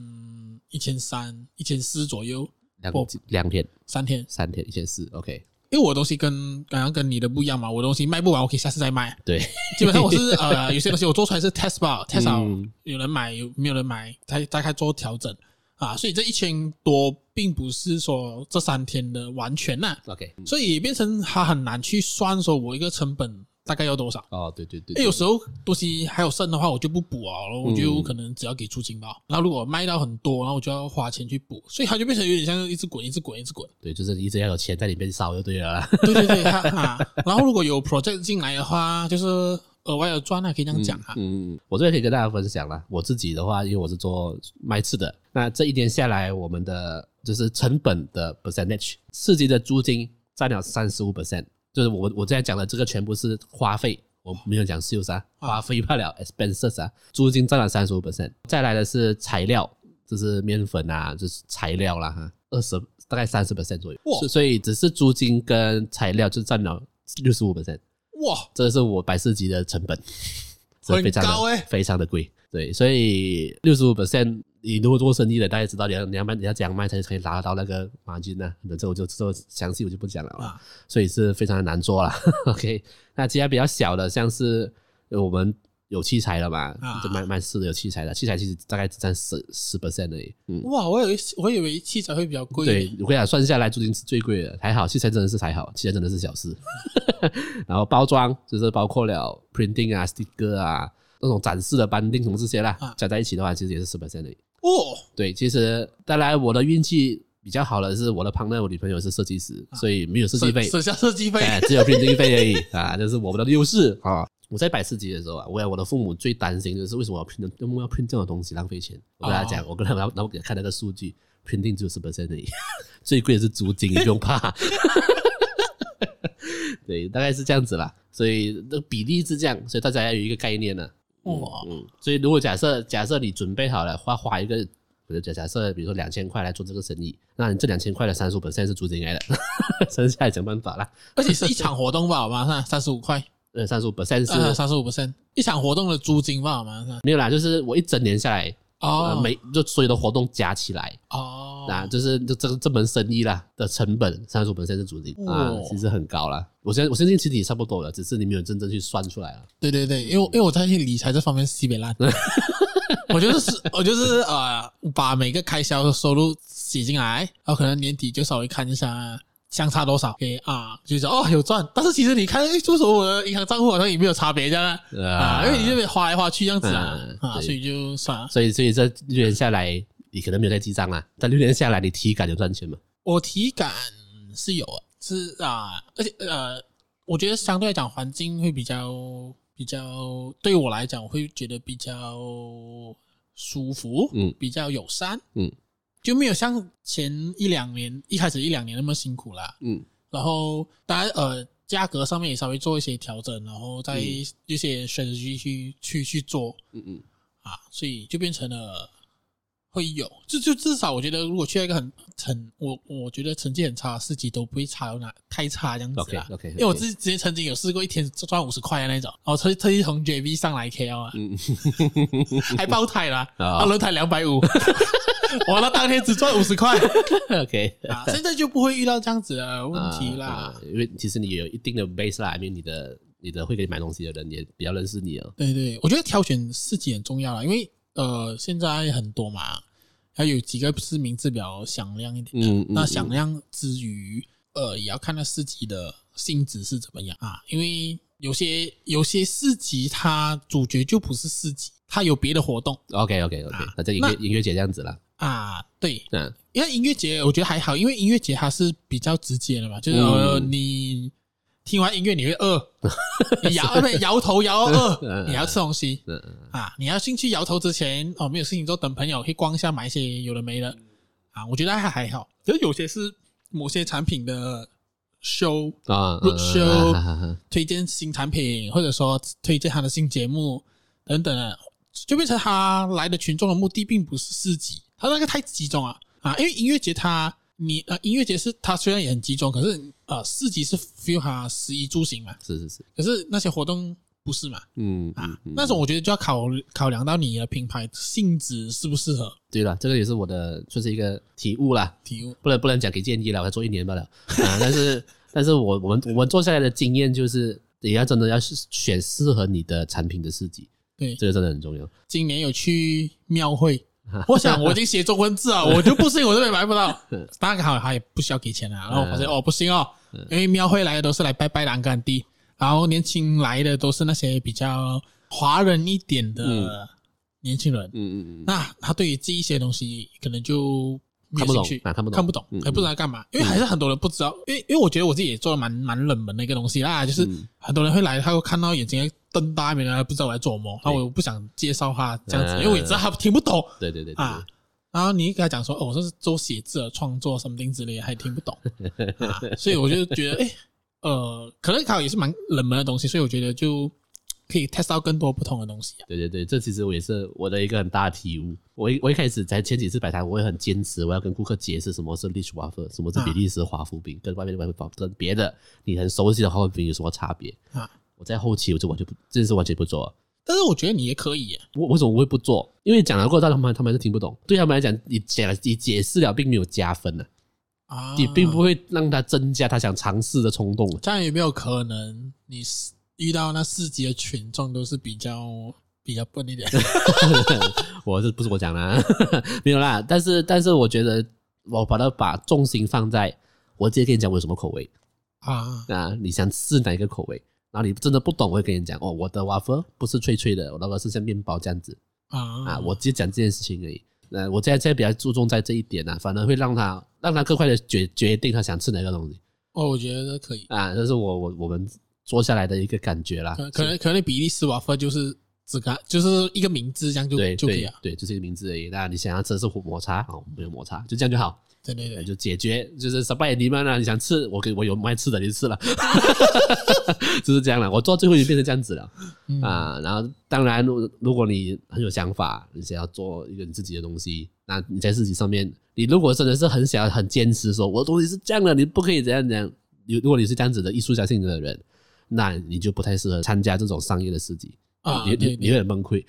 S2: 一千三一千四左右。
S1: 两两天，
S2: 三天，
S1: 三天一千四。OK，
S2: 因为我的东西跟刚刚跟你的不一样嘛，我的东西卖不完，我可以下次再卖。
S1: 对，
S2: 基本上我是 呃，有些东西我做出来是 test 吧，test 好，有人买有没有人买，再再开做调整啊。所以这一千多并不是说这三天的完全呐。
S1: OK，
S2: 所以变成它很难去算说我一个成本。大概要多少？
S1: 哦，对对对，
S2: 哎，有时候东西还有剩的话，我就不补啊，然后我就可能只要给租金吧。然后如果卖到很多，然后我就要花钱去补，所以它就变成有点像一直滚，一直滚，一直滚。
S1: 对，就是一直要有钱在里面烧就对了。
S2: 对对对，哈哈。然后如果有 project 进来的话，就是额外的赚啊，可以这样讲哈。
S1: 嗯，我这边可以跟大家分享了。我自己的话，因为我是做卖吃的，那这一年下来，我们的就是成本的 percentage，市集的租金占了三十五 percent，就是我我现在讲的这个全部是花费。我没有讲 sales 啊，花费不了 expenses 啊，租金占了三十五 percent，再来的是材料，就是面粉啊，就是材料啦哈，二十大概三十 percent 左右，哇，所以只是租金跟材料就占了六十五 percent，哇，这是我百事级的成本，
S2: 很高哎，
S1: 非常的贵。对，所以六十五 percent，你如果做生意的，大家知道你要你要卖你要怎样卖才可以拿到那个 margin 呢？那这我就这详细我就不讲了啊。所以是非常的难做了。OK，那其他比较小的，像是我们有器材了嘛，就卖卖吃的有器材的，器材其实大概只占十十 percent 而已。嗯，
S2: 哇，我以为我以为器材会比较贵。
S1: 对，我跟你讲，算下来租金是最贵的，还好器材真的是还好，器材真的是小事。然后包装就是包括了 printing 啊，sticker 啊。那种展示的班定什么这些啦，加在一起的话，其实也是十 percent 的
S2: 哦。
S1: 对，其实当然我的运气比较好的是，我的 partner 我女朋友是设计师，所以没有设计费，
S2: 省下设计费，
S1: 只有 printing 费而已啊，这是我们的优势啊。我在摆市集的时候啊，我我的父母最担心就是为什么要 print，为什么要 print 这种东西浪费钱？我跟他讲，我跟他然后然后给他看那个数据，printing 只有十 percent 而已，最贵的是租金，你不用怕。对，大概是这样子啦，所以那个比例是这样，所以大家要有一个概念呢。
S2: 哇，
S1: 嗯，所以如果假设假设你准备好了花花一个，比如假假设比如说两千块来做这个生意，那你这两千块的三十五本现在是租金来的，剩下来想办法啦。
S2: 而且是一场活动吧，好吗？是三十五块，
S1: 呃，三十五 percent 是
S2: 三十五 percent 一场活动的租金吧，好吗？
S1: 没有啦，就是我一整年下来。
S2: 哦，
S1: 每就所有的活动加起来
S2: 哦，
S1: 那就是就这这门生意啦的成本，三十五本身是租金啊，其实很高啦。我相我相信其实也差不多了，只是你没有真正去算出来了。
S2: 对对对，因为因为我在理财这方面是特别烂，我觉得是，我就是呃，把每个开销的收入写进来，然后可能年底就稍微看一下。相差多少？给啊，就是哦有赚，但是其实你看，哎，为什么我的银行账户好像也没有差别这样啊？因为你这边花来花去这样子啊，啊，所以就算了。
S1: 所以，所以这一年下来，你可能没有在记账啦。但六年下来，你体感有赚钱吗？
S2: 我体感是有，是啊，而且呃，我觉得相对来讲，环境会比较比较，对我来讲，我会觉得比较舒服，嗯，比较友善，嗯。就没有像前一两年一开始一两年那么辛苦啦，嗯，然后当然呃价格上面也稍微做一些调整，然后再一些 strategy 去去去做，嗯嗯，啊，所以就变成了会有，就就至少我觉得如果去一个很很我我觉得成绩很差的市集都不会差到哪太差这样子啦
S1: ，OK
S2: 因为我之之前曾经有试过一天赚五十块的那种，然后特特意从 JV 上来 KL 啊，嗯，还爆胎啦，啊轮胎两百五。我那当天只赚五十块
S1: ，OK
S2: 啊，现在就不会遇到这样子的问题啦。啊啊、
S1: 因为其实你有一定的 base 啦，因为你的你的会给你买东西的人也比较认识你哦。
S2: 对对，我觉得挑选市集很重要啦，因为呃现在很多嘛，还有几个是名字比较响亮一点的。嗯嗯、那响亮之余，呃，也要看那市集的性质是怎么样啊，因为有些有些市集它主角就不是市集，它有别的活动。
S1: OK OK OK，那这音乐音乐节这样子啦。
S2: 啊，对，嗯，因为音乐节我觉得还好，因为音乐节它是比较直接的嘛，就是呃，你听完音乐你会饿，你摇不摇头摇饿，你要吃东西，啊，你要进去摇头之前哦，没有事情做，等朋友去逛一下，买一些有的没的，啊，我觉得还还好。可是有些是某些产品的 show
S1: 啊
S2: road show，推荐新产品，或者说推荐他的新节目等等的，就变成他来的群众的目的并不是市集，他那个太集中啊。啊！因为音乐节他你呃音乐节是它虽然也很集中，可是呃市集是 feel 它食衣住行嘛，
S1: 是是是，
S2: 可是那些活动不是嘛。
S1: 嗯
S2: 啊那种我觉得就要考考量到你的品牌性质适不适合。
S1: 对了，这个也是我的算是一个体悟啦，
S2: 体悟。
S1: 不能不能讲给建议了，我才做一年罢了。啊！但是但是我我们我们做下来的经验就是，你要真的要选适合你的产品的市集，
S2: 对，
S1: 这个真的很重要。
S2: 今年有去庙会。我想我已经写中文字了，我就不信我这边买不到。当然好，他也不需要给钱啊。然后我发现哦，不行哦，因为庙会来的都是来拜拜栏杆地，然后年轻来的都是那些比较华人一点的年轻人。
S1: 嗯嗯嗯，
S2: 那他对于这一些东西可能就
S1: 看不懂
S2: 兴趣，
S1: 啊看不懂
S2: 看不懂，
S1: 嗯
S2: 还不知道干嘛。因为还是很多人不知道，因为因为我觉得我自己也做的蛮蛮冷门的一个东西啦，就是很多人会来，他会看到眼睛瞪大，没人不知道我在做什么，然后我不想介绍他这样子，因为我也知道他听不懂。
S1: 对对对对
S2: 啊，然后你跟他讲说，哦，我这是做写字的创作什么之类的，还听不懂 啊，所以我就觉得，哎，呃，可能考也是蛮冷门的东西，所以我觉得就可以 test 到更多不同的东西啊。
S1: 对对对，这其实我也是我的一个很大的体悟。我一我一开始在前几次摆摊，我也很坚持，我要跟顾客解释什么是 Waffle，什么是比利时华夫饼，跟外面的 waffle 跟别的你很熟悉的华夫饼有什么差别
S2: 啊？
S1: 我在后期我就完全不，这件事完全不做。
S2: 但是我觉得你也可以耶，
S1: 我为什么我会不做？因为讲了过后，他们他们还是听不懂。对他们来讲，你讲了你解释了，并没有加分呢、
S2: 啊，
S1: 你并不会让他增加他想尝试的冲动。
S2: 这样有没有可能你遇到那四级的群众都是比较比较笨一点？
S1: 我这不是我讲啦、啊，没有啦。但是但是我觉得我把它把重心放在我直接跟你讲我有什么口味
S2: 啊
S1: 啊，你想吃哪一个口味？然后你真的不懂，我会跟你讲哦，我的 waffle 不是脆脆的，我那个是像面包这样子
S2: 啊
S1: 啊，我直接讲这件事情而已。那我现在现在比较注重在这一点啊，反而会让他让他更快的决决定他想吃哪个东西
S2: 哦，我觉得可以
S1: 啊，这是我我我们做下来的一个感觉啦。
S2: 可可能可能比利时瓦夫就是这个就是一个名字这样就
S1: 对
S2: 就可以了，
S1: 对，就是一个名字而已。那你想要吃的是抹茶，好，没有抹茶，就这样就好。
S2: 对对对，
S1: 就解决，就是 supply 你想吃，我给我有卖吃的，你就吃了，就是这样了。我做最后就变成这样子了、
S2: 嗯、
S1: 啊。然后当然，如如果你很有想法，你想要做一个你自己的东西，那你在自己上面，你如果真的是很想要很坚持说，我的东西是这样的，你不可以怎样怎样。如果你是这样子的艺术家性的人，那你就不太适合参加这种商业的市集
S2: 啊，
S1: 你你你有点崩
S2: 溃。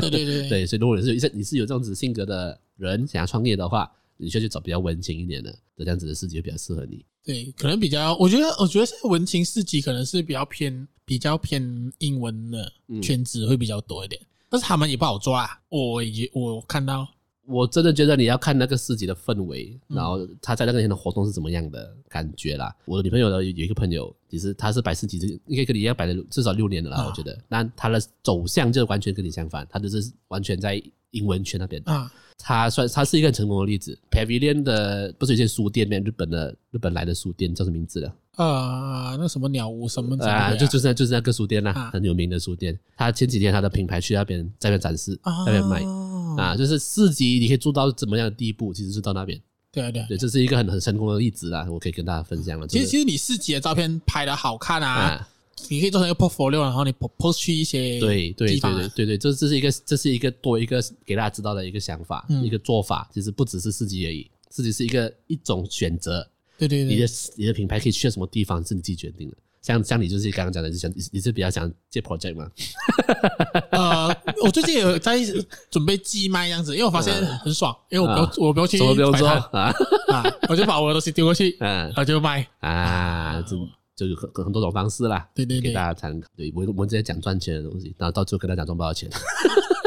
S2: 对对对
S1: 对，所以如果你是你是有这样子性格的人，想要创业的话。你需要去找比较文青一点的，这样子的市集比较适合你。
S2: 对，可能比较，我觉得，我觉得文青市集可能是比较偏比较偏英文的圈子会比较多一点，嗯、但是他们也不好抓。我也我看到，我
S1: 真的觉得你要看那个市集的氛围，然后他在那个天的活动是怎么样的感觉啦。我的女朋友呢，有一个朋友，其实他是摆市集，应该跟你一样摆了至少六年了啦。我觉得，那他的走向就完全跟你相反，他就是完全在英文圈那边啊。他算他是一个很成功的例子。Pavilion 的不是有些书店吗？日本的日本来的书店叫什么名字的？
S2: 呃，那什么鸟屋什么的
S1: 啊，就就是就是那个书店啦、啊，很有名的书店。他前几天他的品牌去那边在那边展示，在那边卖啊，就是四级你可以做到怎么样的地步，其实是到那边。
S2: 对啊对啊，
S1: 对，这是一个很很成功的例子啦，我可以跟大家分享了。
S2: 其实其实你四级的照片拍的好看啊。你可以做成一个 portfolio，然后你 post 去一些
S1: 对对对对对对，这这是一个这是一个多一个给大家知道的一个想法，嗯、一个做法，其实不只是四级而已，四级是一个一种选择。
S2: 对对对，
S1: 你的你的品牌可以去到什么地方是你自己决定的。像像你就是刚刚讲的，就想你你是比较想接 project 吗？
S2: 呃，我最近有在准备寄卖这样子，因为我发现很爽，因为我不用、啊、我不用去
S1: 什么不用做啊
S2: 啊，我就把我的东西丢过去，嗯、啊，然后就卖
S1: 啊，就。就有很很多种方式啦，
S2: 对对对，
S1: 给大家参考。对我我们直接讲赚钱的东西，然后到最后跟他讲赚不到钱。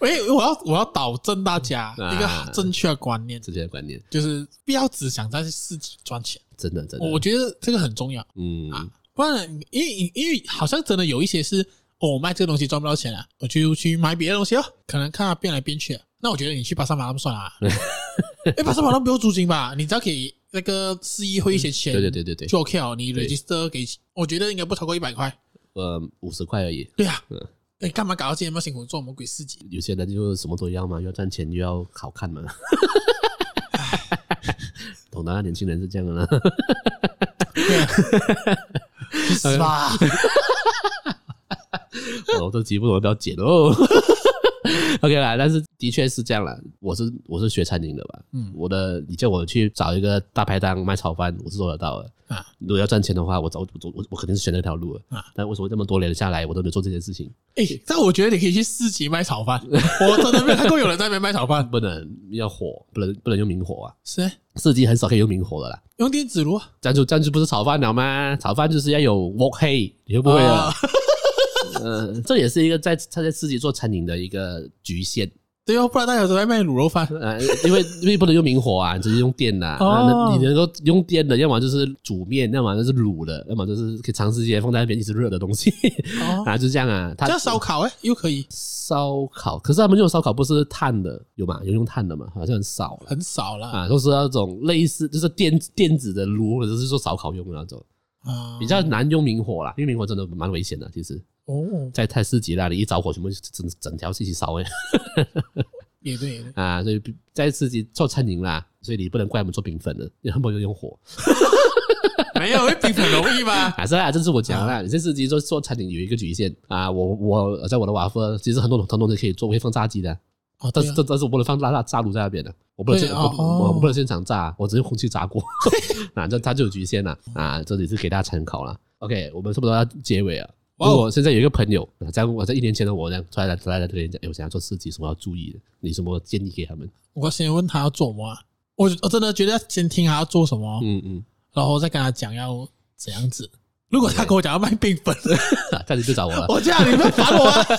S2: 喂，我要我要导正大家一个正确的观念，
S1: 正确的观念
S2: 就是不要只想在自己赚钱，
S1: 真的真的，
S2: 我觉得这个很重要。嗯啊，不然因为因为好像真的有一些是，哦，我卖这个东西赚不到钱啊，我就去买别的东西哦，可能看它变来变去。那我觉得你去巴沙马那不算啊，哎，巴沙马那不用租金吧？你只要给。那个市议会一些钱，对对对对对，就 OK 哦。你 register 给，我觉得应该不超过一百块，
S1: 呃，五十块而已。
S2: 对啊，哎，干嘛搞到今天那么辛苦做什么鬼市集？
S1: 有些人就什么都要嘛，又要赚钱又要好看嘛。懂的年轻人是这样的啦。
S2: 是吧？
S1: 我 这节目我都要剪哦。OK 啦，但是的确是这样啦。我是我是学餐饮的吧？嗯，我的你叫我去找一个大排档卖炒饭，我是做得到的啊。如果要赚钱的话，我早我我我肯定是选那条路了啊。但为什么这么多年下来，我都没有做这件事情？
S2: 哎、欸，但我觉得你可以去市集卖炒饭。我真的没有看过有人在那边卖炒饭。
S1: 不能要火，不能不能用明火啊。
S2: 是、欸，
S1: 市集很少可以用明火的啦。
S2: 用电子炉，
S1: 这样就这样就不是炒饭了吗？炒饭就是要有 wok 黑，你会不会啊？哦呃，这也是一个在他在自己做餐饮的一个局限。
S2: 对哦，不然大家都在卖卤肉饭。
S1: 呃，因为因为不能用明火啊，只是用电的。哦、啊，你能够用电的，要么就是煮面，要么就是卤的，要么就是可以长时间放在那边一直热的东西。哦，啊，就是这样啊。它
S2: 烧烤哎，又可以
S1: 烧烤，可是他们用烧烤不是碳的，有吗？有用碳的吗？好像很少，
S2: 很少啦
S1: 啊，都是那种类似就是电电子的炉，或者是做烧烤用的那种。啊，比较难用明火啦，因为明火真的蛮危险的，其实。哦，在太市集那里一着火，全部整整条一起烧哎。
S2: 也对
S1: 啊，所以在市集做餐饮啦，所以你不能怪我们做冰粉的，你很不用用火。
S2: 没有，冰粉容易吗？
S1: 啊，是啊，这是我讲啦。你在市集做做餐饮有一个局限啊，我我在我的瓦夫，其实很多很多东西可以做，我会放炸鸡的。哦，但是但但是我不能放炸炸炸炉在那边的，我不能现我我不能现场炸，我只用空气炸锅。那这它就有局限了啊，这里是给大家参考了。OK，我们差不多要结尾了。如果现在有一个朋友，在我在一年前的我这样出来出来跟你讲，我想要做设计，什么要注意的？你什么建议给他们？
S2: 我先问他要做什么，我我真的觉得要先听他要做什么，嗯嗯，然后再跟他讲要怎样子。如果他跟我讲要卖冰粉，
S1: 那你就找我了。
S2: 我这样你们烦我啊！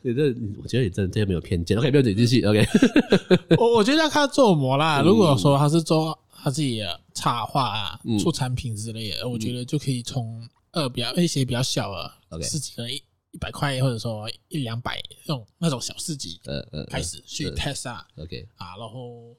S1: 你这，我觉得你真的这没有偏见。OK，不要嘴继续。OK，
S2: 我我觉得要看他做什么啦。如果说他是做。他自己的插画啊，出产品之类的，嗯、我觉得就可以从呃比较一些比较小的市集，可能一一百块或者说一两百那种那种小市集，呃呃开始去 test 啊，OK。啊，然后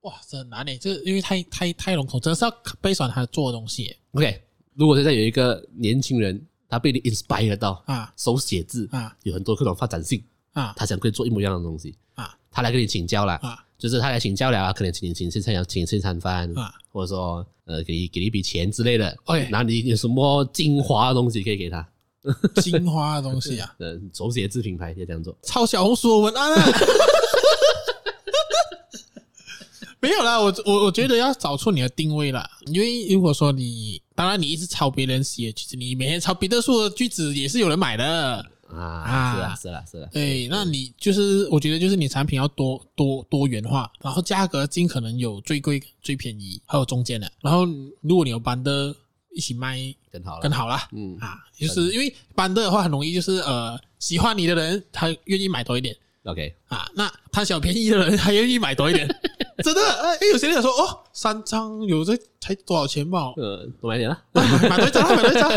S2: 哇，这很难呢，这因为太太太笼统，真的是要背上他做的东西。OK，如果现在有一个年轻人，他被你 inspire 到啊，手写字啊，有很多各种发展性啊，他想可以做一模一样的东西啊，他来跟你请教了啊。就是他来请教了，可能请请吃餐要请吃一餐饭，啊、或者说呃给你给你一笔钱之类的。OK，那你有什么精华的东西可以给他？精华的东西啊，呃，手写字品牌可以这样做。抄小红书文案啊？没有啦，我我我觉得要找出你的定位啦。因为如果说你，当然你一直抄别人写，其实你每天抄彼得树的句子也是有人买的。啊，是啊，是啊，是啊。对，那你就是，我觉得就是你产品要多多多元化，然后价格尽可能有最贵、最便宜，还有中间的。然后如果你有班的一起卖，更好了，更好啦。嗯啊，就是因为班的的话很容易，就是呃，喜欢你的人他愿意买多一点。OK 啊，那贪小便宜的人还愿意买多一点。真的，哎，有些人想说，哦，三张有这才多少钱嘛？呃，多买点了，买多一张，买多一张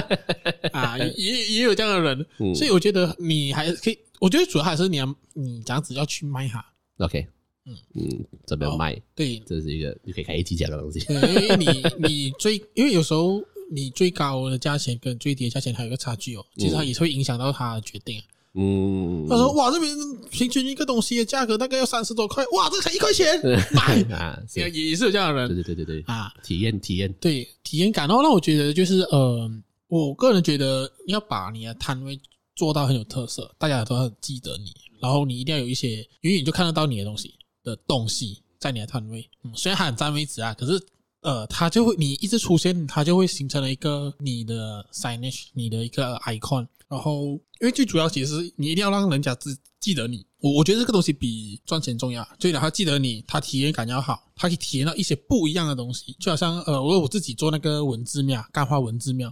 S2: 啊，也也有这样的人，嗯、所以我觉得你还可以，我觉得主要还是你要你这样子要去卖哈。OK，嗯嗯，怎么样卖？对，这是一个你可以开一期讲的东西。对，因为你你最，因为有时候你最高的价钱跟最低的价钱还有一个差距哦，其实它也是会影响到他的决定。嗯，他说哇，这边平均一个东西的价格大概要三十多块，哇，这才一块钱 买。啊，也也是有这样的人，对对对对对。啊，体验体验，对体验感。然后那我觉得就是呃，我个人觉得要把你的摊位做到很有特色，大家都很记得你，然后你一定要有一些远远就看得到你的东西的东西在你的摊位。嗯，虽然它很占位置啊，可是呃，它就会你一直出现，它就会形成了一个你的 signage，你的一个 icon。然后，因为最主要其实你一定要让人家记记得你，我我觉得这个东西比赚钱重要。所以他记得你，他体验感要好，他可以体验到一些不一样的东西。就好像呃，我我自己做那个文字庙，干花文字庙，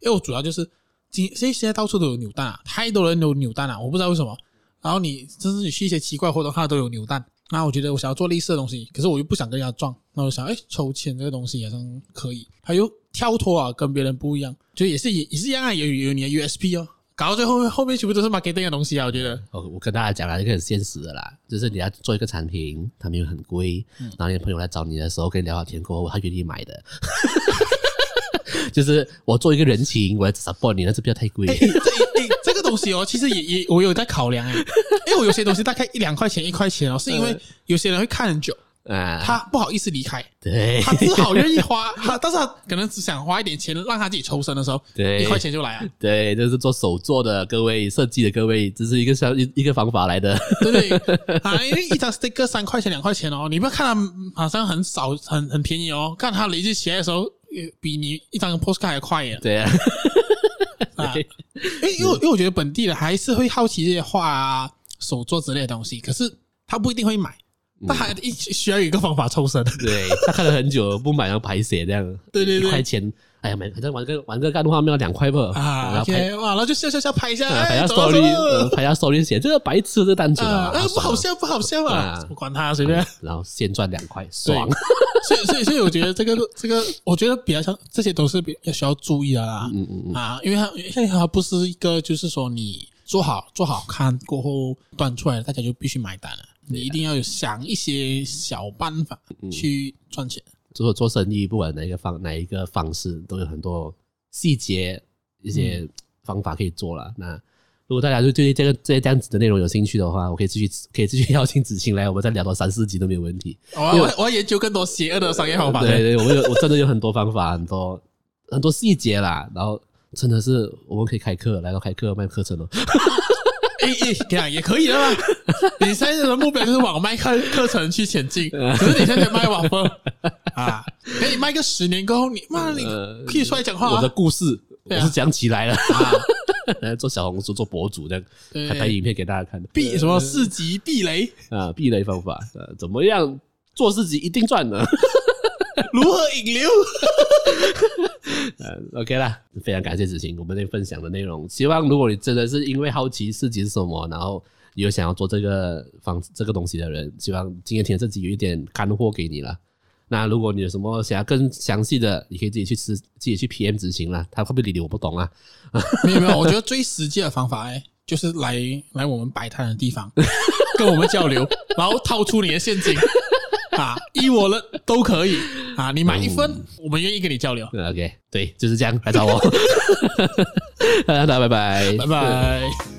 S2: 因为我主要就是今现在现在到处都有扭蛋啊，太多人有扭蛋了，我不知道为什么。然后你甚至你去一些奇怪活动，他都有扭蛋。那我觉得我想要做类似的东西，可是我又不想跟人家撞，那我想，哎，抽签这个东西好像可以，还有跳脱啊，跟别人不一样，就也是也也是一样啊，有有你的 USP 哦。搞到最后面，后面全部都是 marketing 的东西啊！我觉得，我我跟大家讲了一个很现实的啦，就是你要做一个产品，它没有很贵，然后你的朋友来找你的时候，跟你聊聊天过后，他愿意买的。就是我做一个人情，我要 support 你，但是不要太贵。东西哦，其实也也我有在考量哎，因为我有些东西大概一两块钱、一块钱哦，是因为有些人会看很久。
S1: 啊，
S2: 他不好意思离开，
S1: 对，
S2: 他只好愿意花，他但是他可能只想花一点钱让他自己抽身的时候，
S1: 对，
S2: 一块钱就来啊，
S1: 对，这、就是做手作的各位设计的各位，这是一个小一一个方法来的，
S2: 对不对？啊，因为一张 sticker 三块钱两块钱哦，你不要看它好像很少很很便宜哦，看它累积起来的时候，比你一张 postcard 还快耶，
S1: 对啊，
S2: 啊，因为因为因为我觉得本地人还是会好奇这些画啊、手作之类的东西，可是他不一定会买。他还一需要有一个方法抽身，
S1: 对，他看了很久不买要排血这样，
S2: 对对对，
S1: 一块钱，哎呀，每反正玩个玩个干画面要两块吧
S2: 啊，然后拍哇，然后就笑笑笑拍一下，
S1: 拍下 story，拍下 story 写这个白痴这个单子啊，
S2: 不好笑不好笑啊，不管他随便，
S1: 然后先赚两块爽，
S2: 所以所以所以我觉得这个这个我觉得比较像这些都是比较需要注意的啦，嗯嗯嗯。啊，因为它因为它不是一个就是说你做好做好看过后端出来大家就必须买单了。你一定要有想一些小办法去赚钱。
S1: 做做生意，不管哪一个方哪一个方式，都有很多细节一些方法可以做了。嗯、那如果大家就对这个这些这样子的内容有兴趣的话，我可以继续可以继续 邀请子晴来，我们再聊到三四集都没有问题。
S2: 我我我要研究更多邪恶的商业方法。
S1: 对对，我们有我真的有很多方法，很多很多细节啦。然后真的是我们可以开课，来到开课卖课程了。
S2: 诶诶，这样也可以的嘛。你现在的目标就是往卖课课程去前进，可是你现在卖网红啊，可以卖个十年过后，你妈你可以出来讲话。
S1: 我的故事我是讲起来了啊，做小红书做博主这样，拍影片给大家看的。
S2: 避什么四级避雷
S1: 啊？避雷方法，怎么样做四级一定赚呢？
S2: 如何引流？
S1: 嗯，OK 啦，非常感谢子清我们那分享的内容。希望如果你真的是因为好奇市集是什么，然后有想要做这个方这个东西的人，希望今天听这集有一点干货给你了。那如果你有什么想要更详细的，你可以自己去吃，自己去 PM 执行了。他会不会理你？我不懂啊。
S2: 没有没有，我觉得最实际的方法哎，就是来来我们摆摊的地方，跟我们交流，然后掏出你的现金。啊，依我了都可以啊！你买一分，嗯、我们愿意跟你交流。
S1: OK，对，就是这样，来找我。大家拜拜，拜拜。